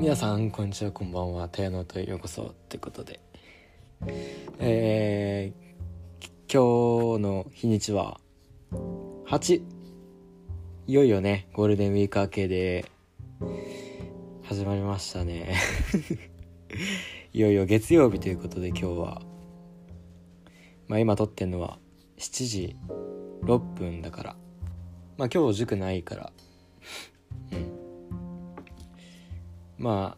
皆さんこんにちはこんばんはタヤノとようこそってことで。えー、今日の日にちは8いよいよねゴールデンウィーク明けで始まりましたね。いよいよ月曜日ということで今日は。まあ今撮ってんのは7時6分だから。まあ今日塾ないから。まあ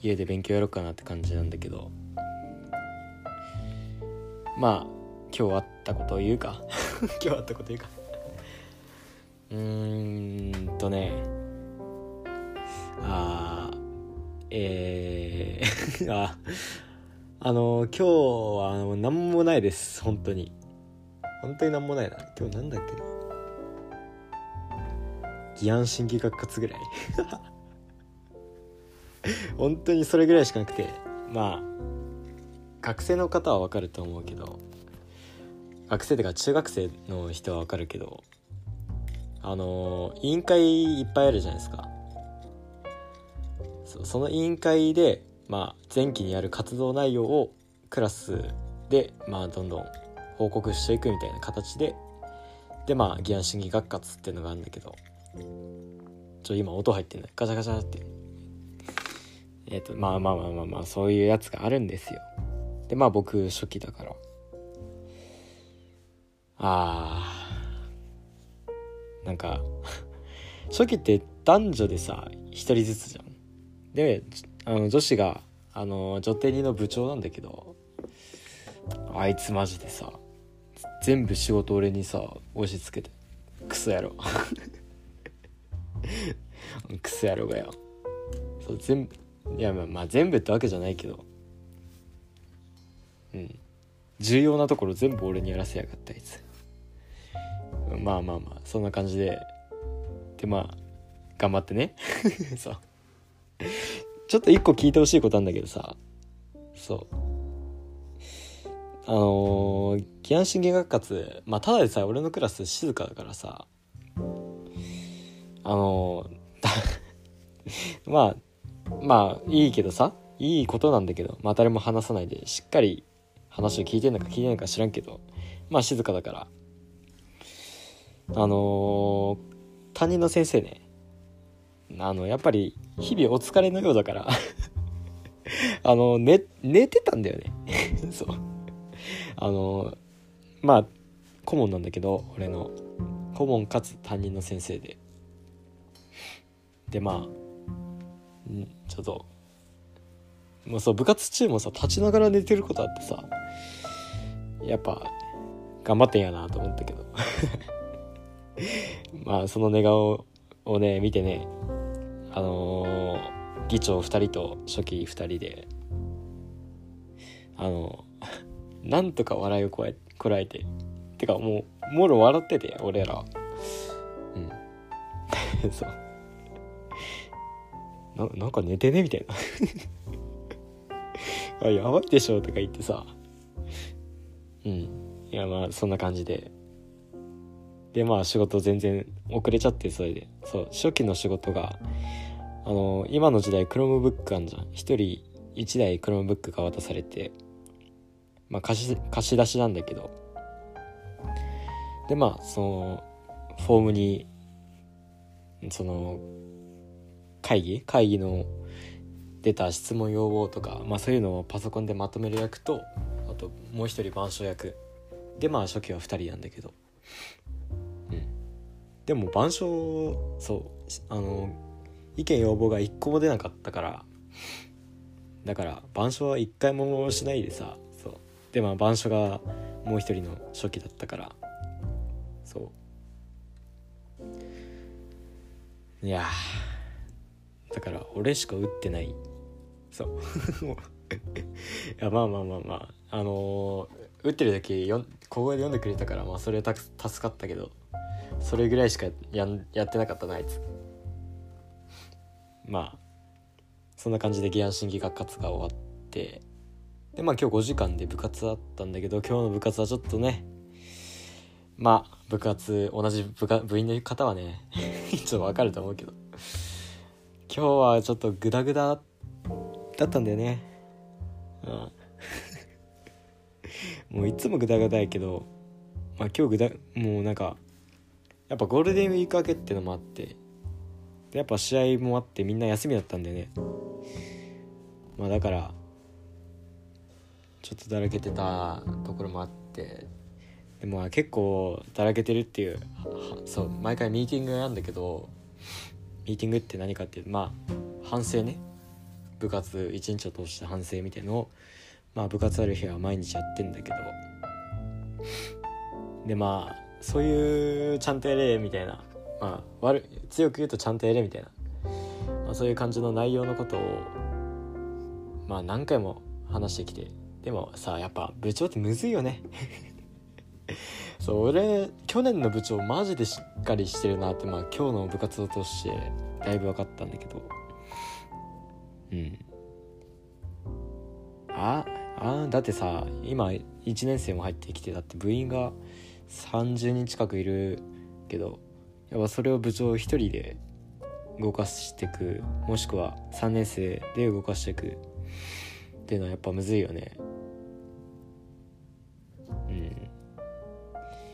家で勉強やろうかなって感じなんだけど。まあ今日あったことを言うか。今日あったこと言うか。うーんとね。あーえー ああの今日はあの何もないです。本当に。本当に何もないな。今日なんだっけな。義安審議学活ぐらい 本当にそれぐらいしかなくてまあ学生の方は分かると思うけど学生とか中学生の人は分かるけどあの委員会いっぱいあるじゃないですか。そその委員会でまあ前期にやる活動内容をクラスでまあどんどん報告していくみたいな形ででまあ議案審議学活っていうのがあるんだけどちょ今音入ってんねガチャガチャって。えっ、とまあまあまあまあまあそういうやつがあるんですよ。でまあ僕初期だから。あー。なんか 初期って男女でさ一人ずつじゃん。であの女子があの女帝2の部長なんだけどあいつマジでさ全部仕事俺にさ押し付けてクソ野郎。クソ野郎がよ。そう全部いやまあ全部ってわけじゃないけど。うん。重要なところ全部俺にやらせやがったあいつ。まあまあまあそんな感じで。でまあ頑張ってね。そう。ちょっと一個聞いてほしいことなんだけどさ。そう。あのー、義安信玄学活まあただでさえ俺のクラス静かだからさ。あのー、まあまあいいけどさいいことなんだけどまあ誰も話さないでしっかり話を聞いてんのか聞いてないか知らんけどまあ静かだから。あのー、担任の先生ね。あのやっぱり日々お疲れのようだから。あの寝寝てたんだよね。そう。あのまあ顧問なんだけど俺の。顧問かつ担任の先生で。でまあちょっと。もうそう部活中もさ立ちながら寝てることあってさ。やっぱ頑張ってんやなと思ったけど。まあその寝顔をね見てね。あのー、議長2人と初期2人で。あのー、なんとか笑いをこえこらえて。てかもうもろ笑ってて俺らうん。そう。なんか寝てねみたいな。あやばいでしょとか言ってさ。うん。いやまあそんな感じで。でまあ仕事全然遅れちゃってそれで。そう書記の仕事があの今の時代クロームブックあんじゃん。1人1台クロームブックが渡されて。まあ貸し貸し出しなんだけど。でまあそのフォームにその会議？会議の出た質問要望とか、まあ、そういうのをパソコンでまとめる役とあともう一人板書役。でまあ初期は2人なんだけど。うん。でも板書そうあの意見要望が1個も出なかったから。だから板書は1回もしないでさそう。でまあ板書がもう一人の初期だったから。そう。いやだから俺しか打ってない。そう。いやまあまあまあまあ。あのー、打ってる時よ小声で読んでくれたからまあそれた助かったけど。それぐらいしかややってなかったなあいつ。まあそんな感じで義安審議学活が終わって。でまあ今日5時間で部活だったんだけど今日の部活はちょっとねまあ部活同じ部部員の方はね ちょっとわかると思うけど。今日はちょっとグダグダだったんだよね。うん。もういつもグダグダやけどまあ今日グダもうなんかやっぱゴールデンウィーク明けってのもあってやっぱ試合もあってみんな休みだったんだよね。まあだからちょっとだらけてたところもあってでも結構だらけてるっていうそう毎回ミーティングなんだけどミーティングって何かっていうまあ反省ね。部活一日を通して反省みたいのをまあ部活ある日は毎日やってんだけど。でまあそういうちゃんとやれみたいな。まあ悪強く言うとちゃんとやれみたいな、まあ、そういう感じの内容のことをまあ何回も話してきて。でもさやっぱ部長ってむずいよね。そう俺去年の部長マジでしっかりしてるなってまあ今日の部活を通してだいぶ分かったんだけど。うん。ああだってさ今1年生も入ってきてだって部員が30人近くいるけどやっぱそれを部長一人で動かしていくもしくは3年生で動かしていくっていうのはやっぱむずいよね。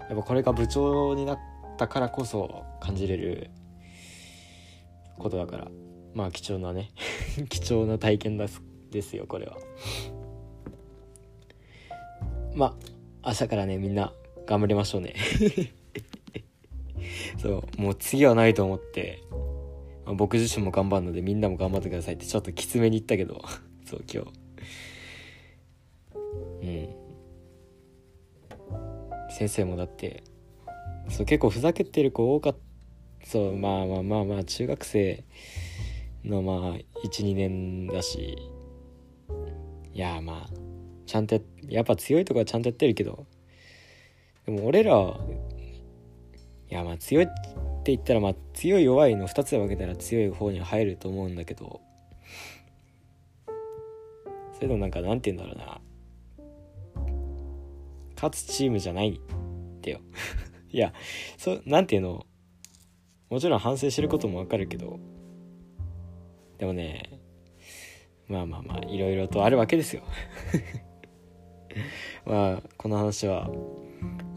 やっぱこれが部長になったからこそ感じれることだから。まあ貴重なね。貴重な体験ですですよこれは。まあ明日からねみんな頑張りましょうね。そうもう次はないと思って、まあ、僕自身も頑張るのでみんなも頑張ってくださいってちょっときつめに言ったけど。そう今日。うん。先生もだってそう結構ふざけてる子多かった。そうまあまあまあまあ中学生のまあ12年だし。いやまあちゃんとやっぱ強いとこはちゃんとやってるけど。でも俺らいやまあ強いって言ったらまあ強い弱いの2つで分けたら強い方に入ると思うんだけど。それでもなんかなんて言うんだろうな。勝つチームじゃないってよ。いやそうなんていうの？もちろん反省してることもわかるけど。でもねまあまあまあいろいろとあるわけですよ。まあこの話は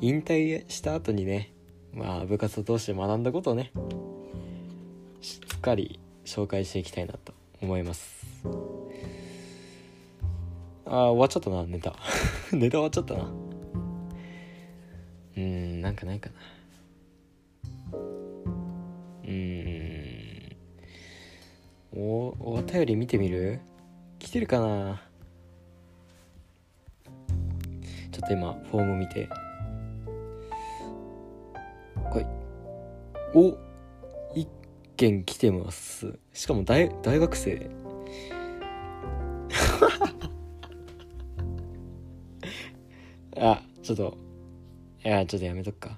引退した後にねまあ部活を通して学んだことをねしっかり紹介していきたいなと思います。あー終わっちゃったなネタ。ネタ終わっちゃったな。なんかないかな。うん。おお便り見てみる？来てるかな？ちょっと今フォーム見て。はい。お一件来てます。しかも大大学生。あちょっといやちょっとやめとくか。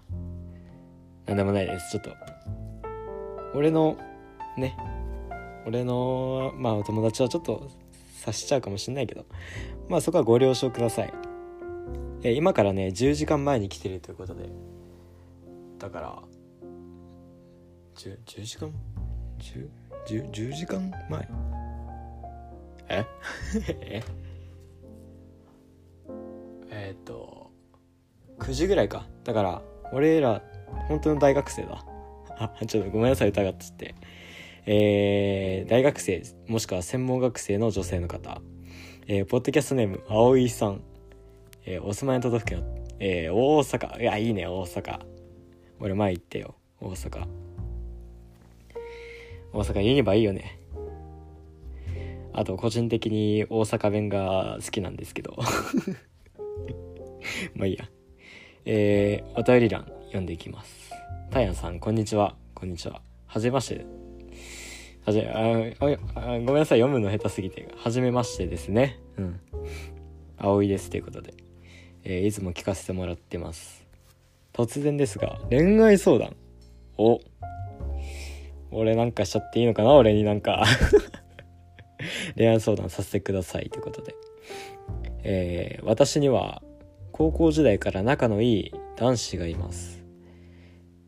なんでもないです。ちょっと。俺のね。俺のまあお友達はちょっと察しちゃうかもしんないけど。まあそこはご了承ください。え今からね10時間前に来てるということで。だから 10, 10時間？10, 10, 時間前？え？え？えっと9時ぐらいか。だから俺ら本当の大学生だ。あちょっとごめんなさい疑っちゃって。えー、大学生もしくは専門学生の女性の方、えー、ポッドキャストネーム葵さん、えー、お住まいの都道府県、えー、大阪。いやいいね大阪。俺前行ってよ。大阪。大阪ユニバいいよね。あと個人的に大阪弁が好きなんですけど。まあいいや。えー、お便り欄読んでいきます。タイヤンさんこんにちは。こんにちは。はじめまして。はじああごめんなさい。読むの下手すぎて。はじめましてですね。うん。葵ですということで、えー、いつも聞かせてもらってます。突然ですが恋愛相談。お。俺なんかしちゃっていいのかな？俺になんか。恋愛相談させてくださいということで、えー、私には高校時代から仲のいい男子がいます、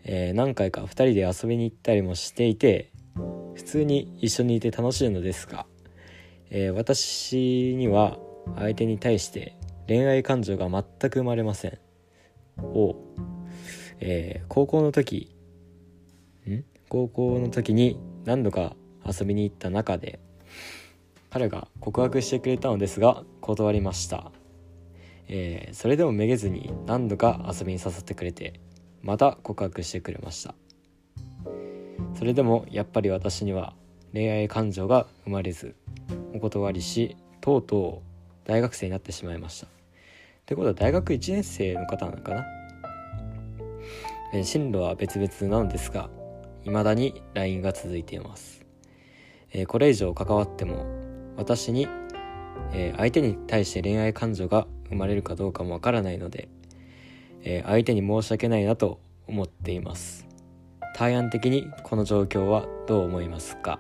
えー、何回か2人で遊びに行ったりもしていて普通に一緒にいて楽しいのですが、えー、私には相手に対して恋愛感情が全く生まれません。を、えー、高校の時ん？高校の時に何度か遊びに行った中で彼が告白してくれたのですが断りました、えー、それでもめげずに何度か遊びに誘ってくれてまた告白してくれました。それでもやっぱり私には恋愛感情が生まれずお断りしとうとう大学生になってしまいました。ってことは大学1年生の方なのかな、え進路は別々なのですが未だに LINE が続いています、えー、これ以上関わっても私に、え、相手に対して恋愛感情が生まれるかどうかもわからないので、えー、相手に申し訳ないなと思っています。対案的にこの状況はどう思いますか？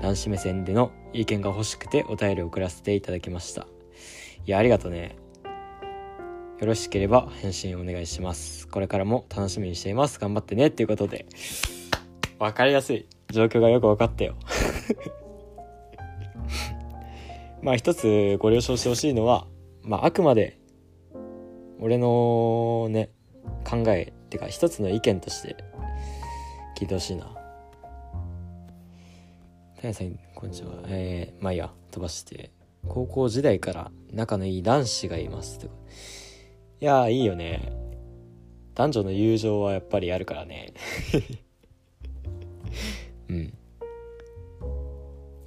男子目線での意見が欲しくてお便りを送らせていただきました。いやありがとうね。よろしければ返信お願いします。これからも楽しみにしています。頑張ってねっていうことで。分かりやすい。状況がよく分かったよ。まあ一つご了承してほしいのはまああくまで俺のね考えってか一つの意見として聞いてほしいな。谷さんこんにちは。えー、まあいいや飛ばして。高校時代から仲のいい男子がいますいやいいよね。男女の友情はやっぱりあるからね。うん。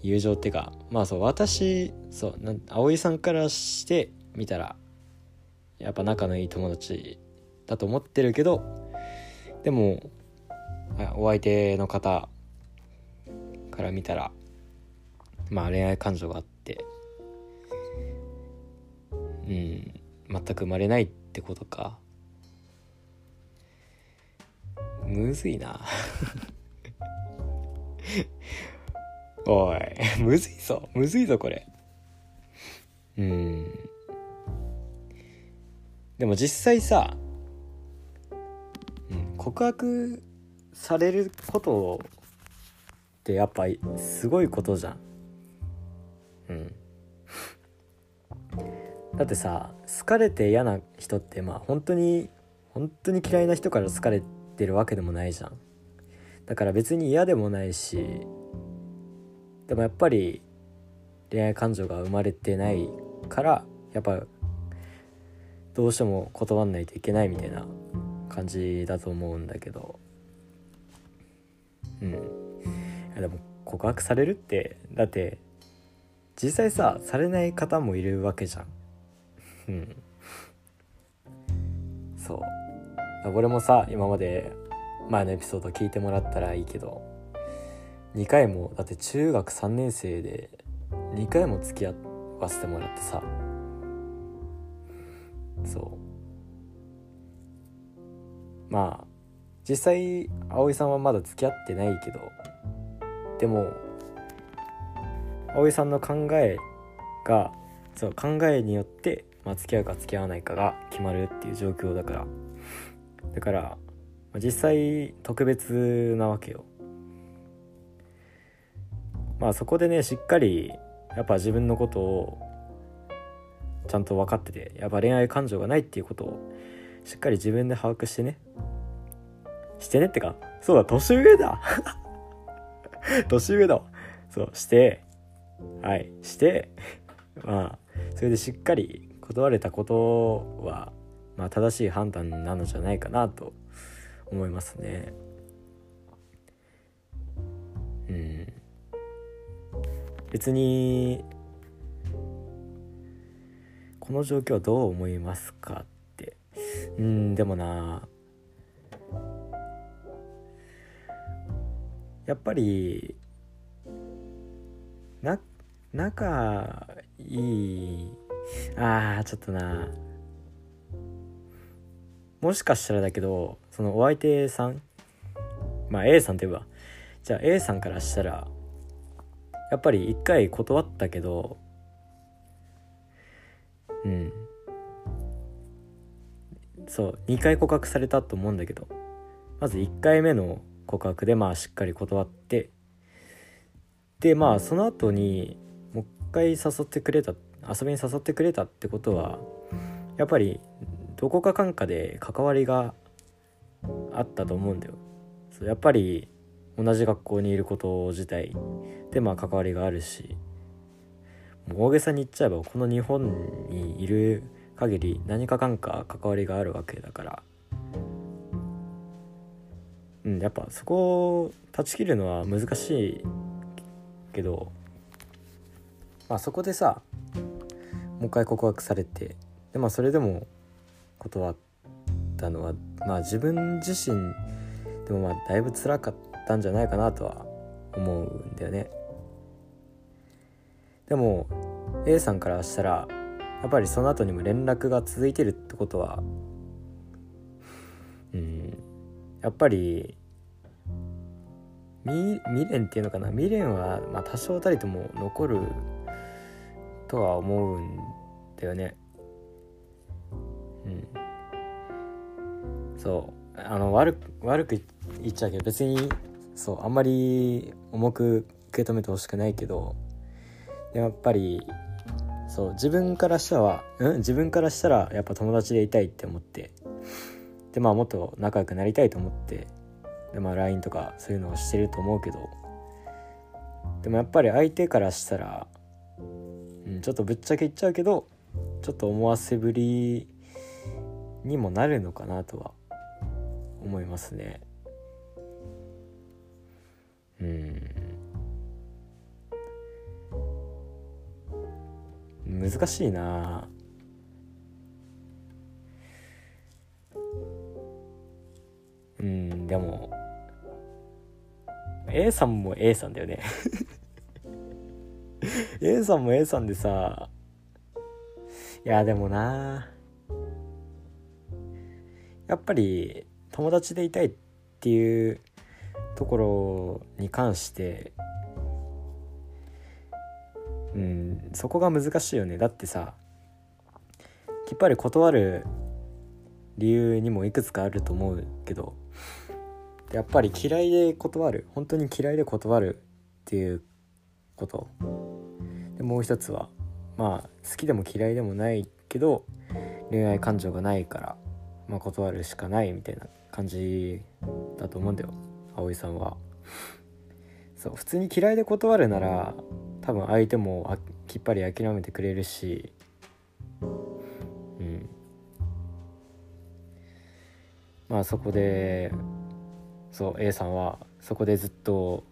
友情ってかまあそう私そうな葵さんからしてみたらやっぱ仲のいい友達だと思ってるけどでもお相手の方から見たらまあ恋愛感情があってうん全く生まれないってことか。むずいな。おいむずいぞ。むずいぞこれ。うん。でも実際さ、うん、告白されることってやっぱすごいことじゃん。うん。だってさ好かれて嫌な人ってまあ本当に本当に嫌いな人から好かれてるわけでもないじゃん。だから別に嫌でもないしでもやっぱり恋愛感情が生まれてないからやっぱどうしても断んないといけないみたいな感じだと思うんだけど。うん。でも告白されるってだって実際さされない方もいるわけじゃん。うん。そう。俺もさ今まで前のエピソード聞いてもらったらいいけど2回もだって中学3年生で2回も付き合わせてもらってさそう。まあ実際葵さんはまだ付き合ってないけどでも葵さんの考えがそう考えによって、まあ、付き合うか付き合わないかが決まるっていう状況だから。だから、まあ、実際特別なわけよ。まあそこでねしっかりやっぱ自分のことをちゃんと分かっててやっぱ恋愛感情がないっていうことをしっかり自分で把握してねしてねってか、そうだ、年上だ 年上だわ。そう、して、はい、して、まあ、それでしっかり断れたことは、まあ、正しい判断なのじゃないかなと思いますね。うん。別に、この状況どう思いますかって。うん、でもな、やっぱりな仲いい。あーちょっとな。もしかしたらだけどそのお相手さんまあ A さんといえばじゃあ A さんからしたらやっぱり一回断ったけどうん。そう2回告白されたと思うんだけど。まず1回目の告白でまあしっかり断って。でまあその後にもう一回誘ってくれた遊びに誘ってくれたってことはやっぱりどこかかんかで関わりがあったと思うんだよ。そう。やっぱり同じ学校にいること自体でまあ関わりがあるし。大げさに言っちゃえばこの日本にいる限り何かかんか関わりがあるわけだから。うんやっぱそこを断ち切るのは難しいけどまあそこでさもう一回告白されてでまあそれでも断ったのはまあ自分自身でもまあだいぶ辛かったんじゃないかなとは思うんだよね。でも A さんからしたらやっぱりその後にも連絡が続いてるってことはうんやっぱり未練っていうのかな未練はまあ多少たりとも残るとは思うんだよね。うん。そう。あの悪悪く言っちゃうけど別にそうあんまり重く受け止めてほしくないけどでやっぱりそう自分からしたらうん？自分からしたらやっぱ友達でいたいって思って。でまあもっと仲良くなりたいと思って。でまあ LINE とかそういうのをしてると思うけど。でもやっぱり相手からしたら、うん、ちょっとぶっちゃけ言っちゃうけどちょっと思わせぶりにもなるのかなとは思いますね。うん。難しいな。うんでも A さんも A さんだよね。A さんも A さんでさいやでもな。やっぱり友達でいたいっていうところに関してうんそこが難しいよね。だってさきっぱり断る理由にもいくつかあると思うけどやっぱり嫌いで断る本当に嫌いで断るっていうこと。でもう一つはまあ好きでも嫌いでもないけど恋愛感情がないから、まあ、断るしかないみたいな感じだと思うんだよ。葵さんは。そう普通に嫌いで断るなら多分相手もきっぱり諦めてくれるしうん。まあそこでそう A さんはそこでずっと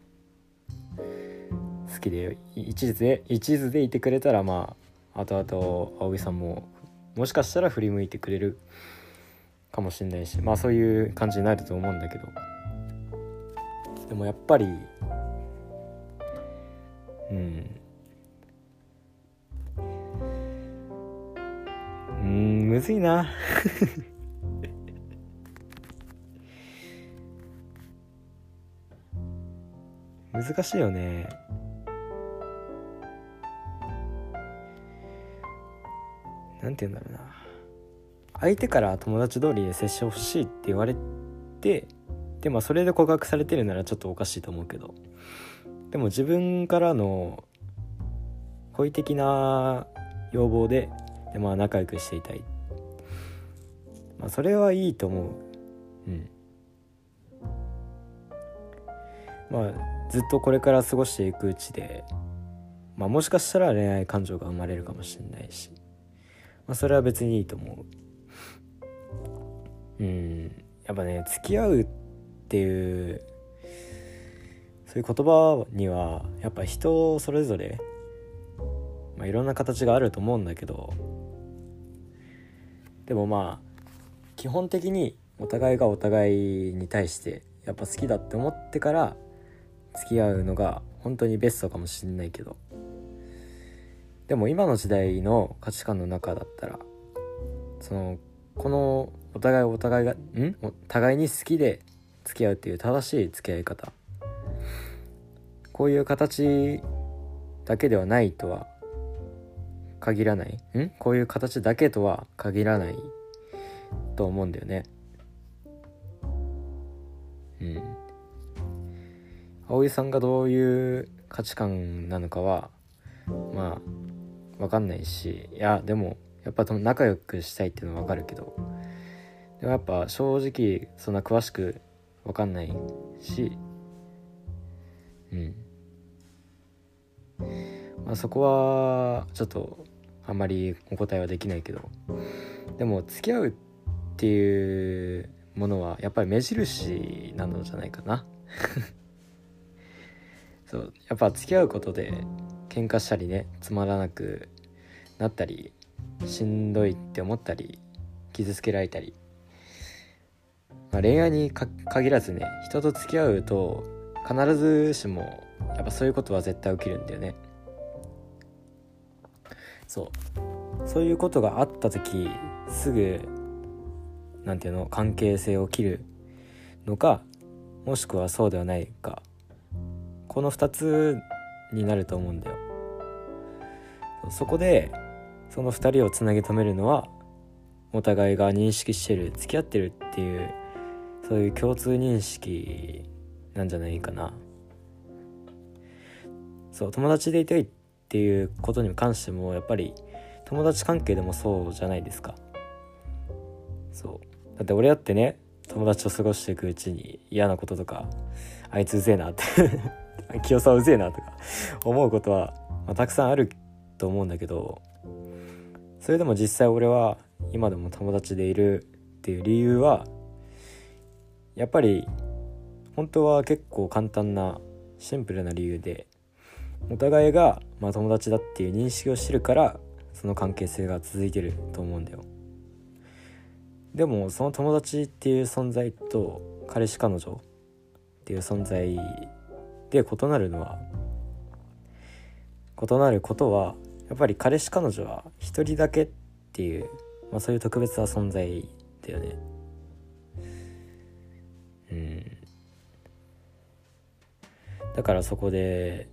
好きで一途で一途でいてくれたらまあ後々葵さんももしかしたら振り向いてくれるかもしれないしまあそういう感じになると思うんだけど。でもやっぱりうん。うんむずいな。難しいよね。なんて言うんだろうな。相手から友達通りで接してほしいって言われてでもそれで告白されてるならちょっとおかしいと思うけど。でも自分からの好意的な要望でで、まあ、仲良くしていたい、まあ、それはいいと思う。うん。まあずっとこれから過ごしていくうちで、まあ、もしかしたら恋愛感情が生まれるかもしれないし、まあ、それは別にいいと思う。うん。やっぱね付き合うっていうういう言葉にはやっぱ人それぞれ、まあ、いろんな形があると思うんだけどでもまあ基本的にお互いがお互いに対してやっぱ好きだって思ってから付き合うのが本当にベストかもしんないけどでも今の時代の価値観の中だったらそのこのお互いお互いがん？お互いに好きで付き合うっていう正しい付き合い方こういう形だけではないとは限らない。ん？こういう形だけとは限らない。と思うんだよね。うん。葵さんがどういう価値観なのかはまあ分かんないし。いやでもやっぱ仲良くしたいっていうのは分かるけど。でもやっぱ正直そんな詳しく分かんないし。うん。まあそこはちょっとあんまりお答えはできないけど。でも付き合うっていうものはやっぱり目印なのじゃないかな。そうやっぱ付き合うことで喧嘩したりねつまらなくなったりしんどいって思ったり傷つけられたり、まあ、恋愛に限らずね人と付き合うと必ずしもやっぱそういうことは絶対起きるんだよね。そう。そういうことがあった時すぐ何ていうの関係性を切るのかもしくはそうではないか。この2つになると思うんだよ。そこでその2人をつなぎ止めるのはお互いが認識してる付き合ってるっていうそういう共通認識なんじゃないかな。そう友達でいたいっていうことに関してもやっぱり友達関係でもそうじゃないですか。そう。だって俺だってね友達と過ごしていくうちに嫌なこととかあいつうぜえなって 清沢うぜえなとか思うことは、まあ、たくさんあると思うんだけどそれでも実際俺は今でも友達でいるっていう理由はやっぱり本当は結構簡単なシンプルな理由でお互いが、まあ、友達だっていう認識をしてるからその関係性が続いてると思うんだよ。でもその友達っていう存在と彼氏彼女っていう存在で異なるのは異なることはやっぱり彼氏彼女は一人だけっていう、まあ、そういう特別な存在だよね。だからそこで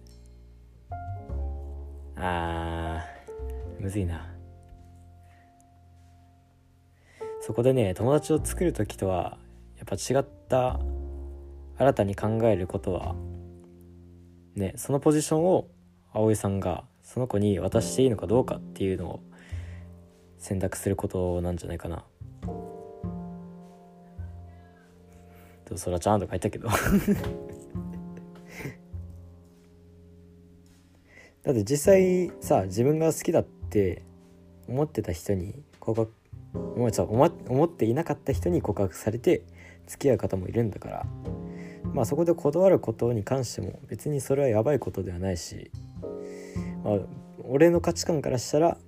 あーむずいな。そこでね友達を作る時とはやっぱ違った新たに考えることはねそのポジションを葵さんがその子に渡していいのかどうかっていうのを選択することなんじゃないかな。とそれはちゃんと書いたけど。だって実際さ自分が好きだって思ってた人に告白思思っていなかった人に告白されて付き合う方もいるんだからまあそこで断ることに関しても別にそれはやばいことではないし、まあ、俺の価値観からしたら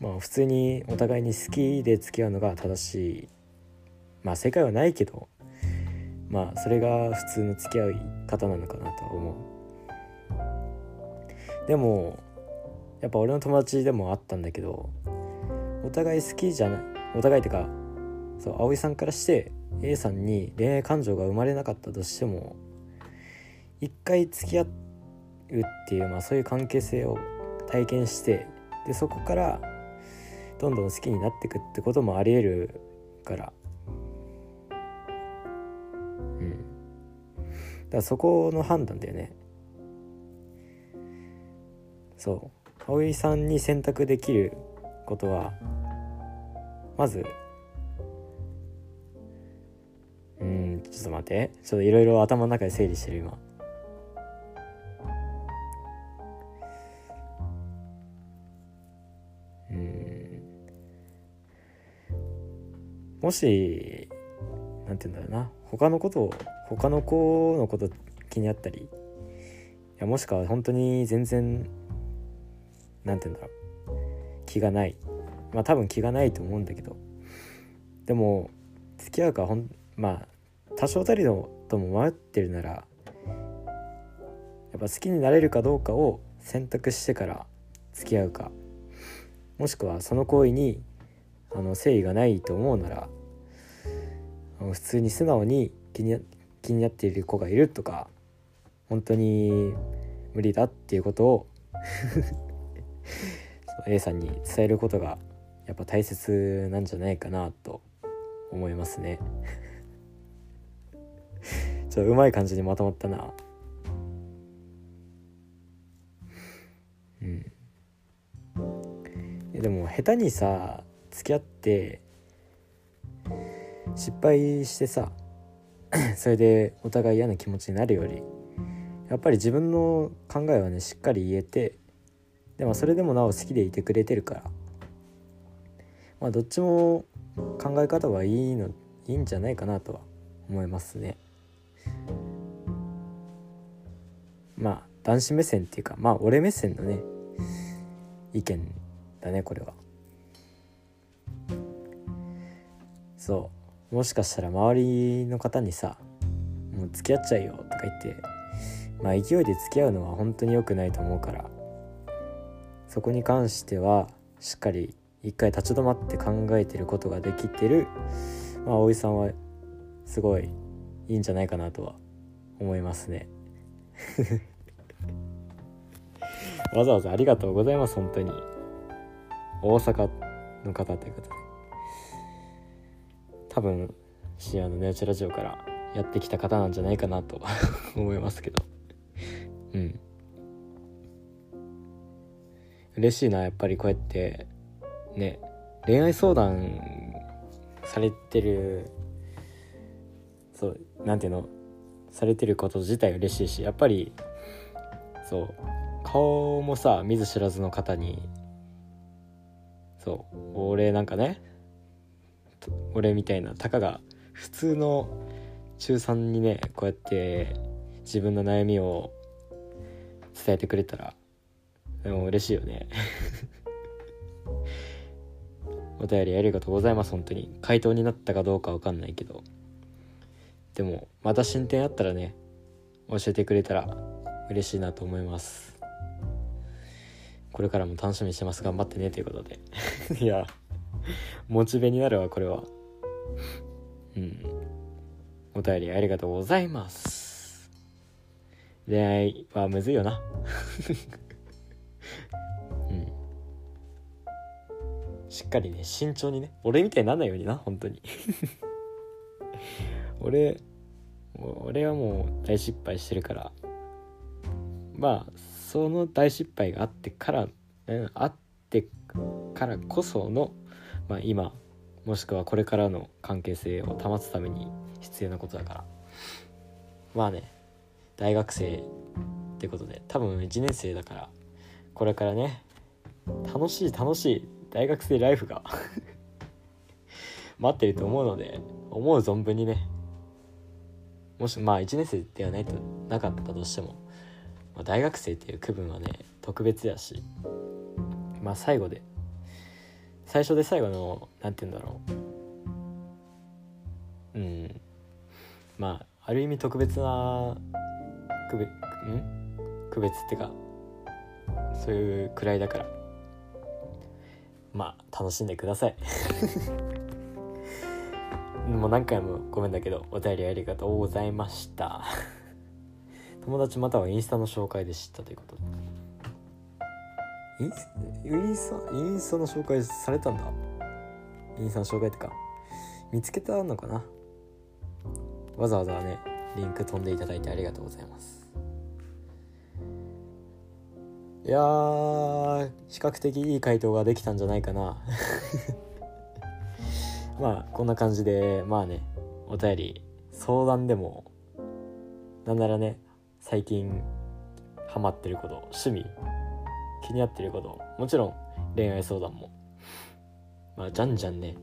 まあ普通にお互いに好きで付き合うのが正しいまあ正解はないけどまあそれが普通の付き合い方なのかなとは思う。でもやっぱ俺の友達でもあったんだけどお互い好きじゃないお互いってかそう葵さんからして A さんに恋愛感情が生まれなかったとしても一回付き合うっていう、まあ、そういう関係性を体験してでそこからどんどん好きになっていくってこともありえるから。うん。だからそこの判断だよね。そう。葵さんに選択できることはまずうんちょっと待って。ちょっといろいろ頭の中で整理してる今。うん。もしなんて言うんだろうな。他のことを他の子のこと気になったりいやもしくは本当に全然何て言うんだろう。気がない。まあ多分気がないと思うんだけど。でも付き合うかほんまあ多少たりのとも迷ってるならやっぱ好きになれるかどうかを選択してから付き合うか。もしくはその行為にあの誠意がないと思うなら普通に素直に気に気になっている子がいるとか本当に無理だっていうことを A さんに伝えることがやっぱ大切なんじゃないかなと思いますね。ちょっとうまい感じにまとまったな。うん。でも下手にさ付き合って失敗してさ それでお互い嫌な気持ちになるよりやっぱり自分の考えはねしっかり言えてでもそれでもなお好きでいてくれてるから。まあどっちも考え方はいいのいいんじゃないかなとは思いますね。まあ男子目線っていうかまあ俺目線のね意見だねこれは。そう。もしかしたら周りの方にさ「もう付き合っちゃえよ」とか言ってまあ勢いで付き合うのは本当に良くないと思うから。そこに関してはしっかり一回立ち止まって考えてることができてるまあ葵さんはすごいいいんじゃないかなとは思いますね。わざわざありがとうございます本当に。大阪の方ということで。多分深夜のネオチラジオからやってきた方なんじゃないかなと 思いますけど。うん。嬉しいなやっぱりこうやってね恋愛相談されてるそうなんていうのされてること自体嬉しいしやっぱりそう顔もさ見ず知らずの方にそう俺なんかね俺みたいなたかが普通の中3にねこうやって自分の悩みを伝えてくれたらでも嬉しいよね。お便りありがとうございます本当に。回答になったかどうかわかんないけど。でもまた進展あったらね教えてくれたら嬉しいなと思います。これからも楽しみにしてます。頑張ってねということで。いやモチベになるわこれは。うん。お便りありがとうございます。恋愛はむずいよな。うん。しっかりね慎重にね俺みたいになんないようにな本当に。俺俺はもう大失敗してるから。まあその大失敗があってから、うん、あってからこその、まあ、今もしくはこれからの関係性を保つために必要なことだから。まあね大学生ってことで多分1年生だからこれからね。楽しい楽しい。大学生ライフが。待ってると思うので思う存分にね。もしまあ1年生ではないとなかったとしても、まあ、大学生っていう区分はね特別やしまあ最後で。最初で最後の何て言うんだろう。うん。まあある意味特別な区別ん？区別ってかそういうくらいだから。まあ楽しんでください。もう何回もごめんだけどお便りありがとうございました。友達またはインスタの紹介で知ったということで。インスインスタインスタの紹介されたんだ？インスタの紹介ってか見つけたのかな？わざわざねリンク飛んでいただいてありがとうございます。いやー比較的いい回答ができたんじゃないかな。まあこんな感じでまあねお便り相談でもなんならね最近ハマってること趣味気になってることもちろん恋愛相談もまあじゃんじゃんね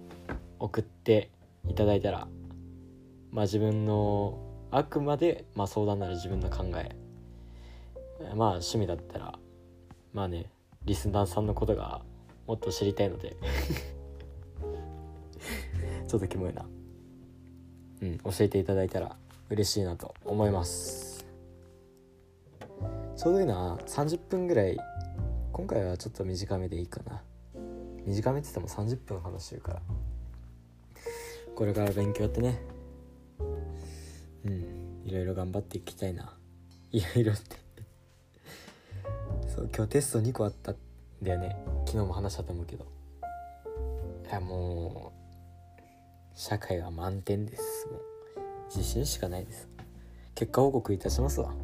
送っていただいたらまあ自分のあくまで、まあ、相談なら自分の考え。まあ趣味だったらまあねリスナーさんのことがもっと知りたいので。ちょっとキモいな。うん教えていただいたら嬉しいなと思います。ちょうどいいな。30分ぐらい。今回はちょっと短めでいいかな。短めって言っても30分話してるから。これから勉強やってね。うんいろいろ頑張っていきたいな。いろいろってそう今日テスト2個あったんだよね。昨日も話したと思うけど。いやもう社会は満点です。もう自信しかないです。結果報告いたしますわ。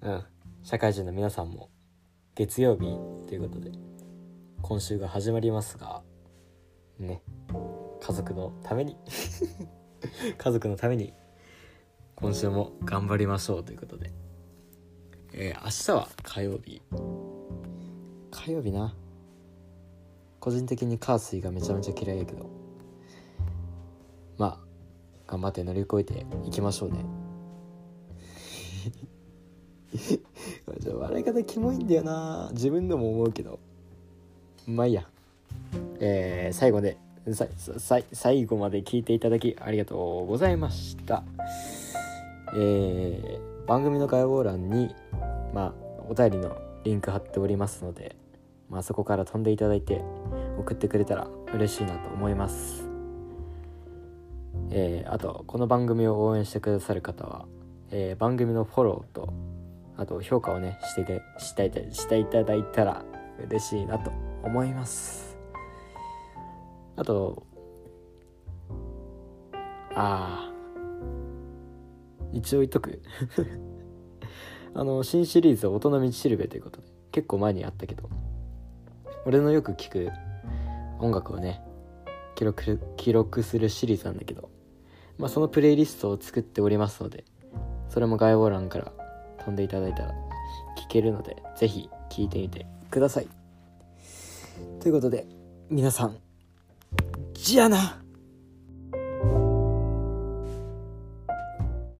うん。社会人の皆さんも月曜日ということで今週が始まりますがね。家族のために。家族のために今週も頑張りましょうということで、えー、明日は火曜日。火曜日な。個人的に火水がめちゃめちゃ嫌いやけど。まあ頑張って乗り越えていきましょうね。笑い方キモいんだよな。自分でも思うけど。まあいいや。えー、最後でささ最後まで聞いていただきありがとうございました。えー、番組の概要欄にまあお便りのリンク貼っておりますのでまあそこから飛んでいただいて送ってくれたら嬉しいなと思います。えー、あとこの番組を応援してくださる方は、えー、番組のフォローとあと評価をねしててしていしていただいたら嬉しいなと思います。あとああ一応言っとく。あの新シリーズは「大人道しるべ」ということで結構前にあったけど俺のよく聞く音楽をね記録記録するシリーズなんだけど、まあ、そのプレイリストを作っておりますのでそれも概要欄から飛んでいただいたら聞けるので是非聞いてみてください。ということで皆さんじゃあな